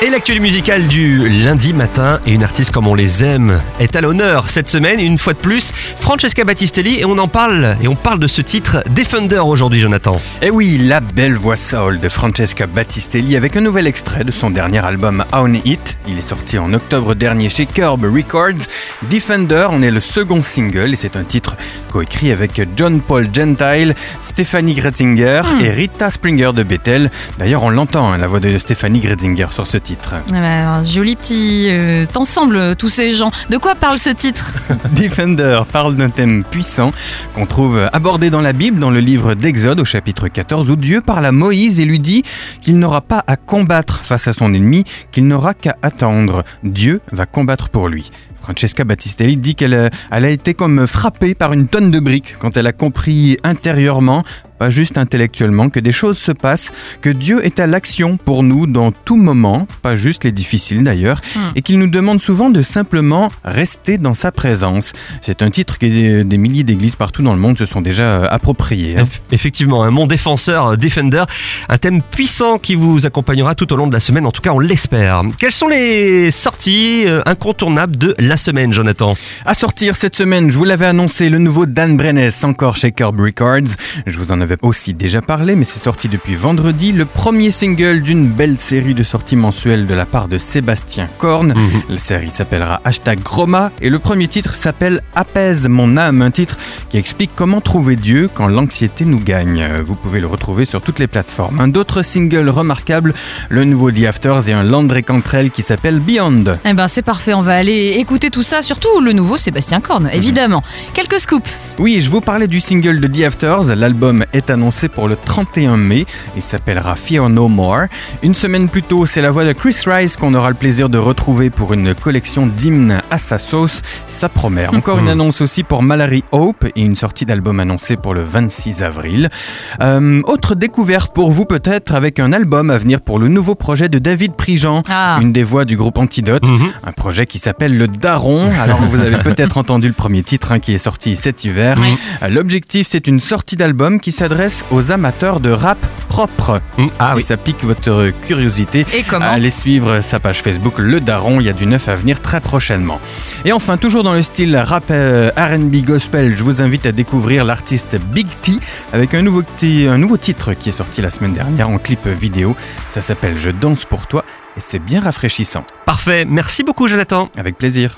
Et l'actualité musicale du lundi matin et une artiste comme on les aime est à l'honneur cette semaine, une fois de plus, Francesca Battistelli et on en parle et on parle de ce titre Defender aujourd'hui Jonathan. Et Eh oui, la belle voix soul de Francesca Battistelli avec un nouvel extrait de son dernier album On It. Il est sorti en octobre dernier chez Curb Records. Defender en est le second single et c'est un titre coécrit avec John Paul Gentile, Stéphanie Gretzinger et Rita Springer de Bethel. D'ailleurs, on l'entend, hein, la voix de Stéphanie Gretzinger sur ce titre. Eh ben, un joli petit euh, ensemble, tous ces gens. De quoi parle ce titre? Defender parle d'un thème puissant qu'on trouve abordé dans la Bible, dans le livre d'Exode au chapitre 14, où Dieu parle à Moïse et lui dit qu'il n'aura pas à combattre face à son ennemi, qu'il n'aura qu'à attendre. Dieu va combattre pour lui. Francesca Battistelli dit qu'elle a, elle a été comme frappée par une tonne de briques quand elle a compris intérieurement pas juste intellectuellement, que des choses se passent, que Dieu est à l'action pour nous dans tout moment, pas juste les difficiles d'ailleurs, et qu'il nous demande souvent de simplement rester dans sa présence. C'est un titre que des, des milliers d'églises partout dans le monde se sont déjà euh, appropriés. hein. Eff- Effectivement, un mon défenseur, euh, Defender, un thème puissant qui vous accompagnera tout au long de la semaine, en tout cas on l'espère. Quelles sont les sorties euh, incontournables de la semaine Jonathan? À sortir cette semaine, je vous l'avais annoncé, le nouveau Dan Brennes, encore chez Curb Records. Je vous en avais aussi déjà parlé, mais c'est sorti depuis vendredi. Le premier single d'une belle série de sorties mensuelles de la part de Sébastien Korn. La série s'appellera Hashtag Roma et le premier titre s'appelle Apaise mon âme, un titre qui explique comment trouver Dieu quand l'anxiété nous gagne. Vous pouvez le retrouver sur toutes les plateformes. Un d'autres singles remarquables, le nouveau The Afters et un Landré Cantrell qui s'appelle Beyond. Eh ben c'est parfait, on va aller écouter tout ça, surtout le nouveau Sébastien Korn, évidemment. Quelques scoops. Oui, je vous parlais du single de The Afters. L'album est annoncé pour le 31 mai et s'appellera Fear No More. Une semaine plus tôt, c'est la voix de Chris Rice qu'on aura le plaisir de retrouver pour une collection d'hymnes à sa sauce. Ça promet. Encore une annonce aussi pour Mallory Hope et une sortie d'album annoncée pour le 26 avril. Euh, autre découverte pour vous peut-être avec un album à venir pour le nouveau projet de David Prigent, Ah. une des voix du groupe Antidote. Un projet qui s'appelle Le Daron. Alors vous avez peut-être entendu le premier titre hein, qui est sorti cet hiver. Oui. Euh, L'objectif c'est une sortie d'album qui s'adresse aux amateurs de rap propre. Ah si oui. ça pique votre curiosité, Et comment allez suivre sa page Facebook Le Daron, il y a du neuf à venir très prochainement. Et enfin, toujours dans le style rap euh, R&B gospel, je vous invite à découvrir l'artiste Big T avec un nouveau, un nouveau titre qui est sorti la semaine dernière en clip vidéo. Ça s'appelle Je danse pour toi et c'est bien rafraîchissant. Parfait, merci beaucoup Jonathan. Avec plaisir.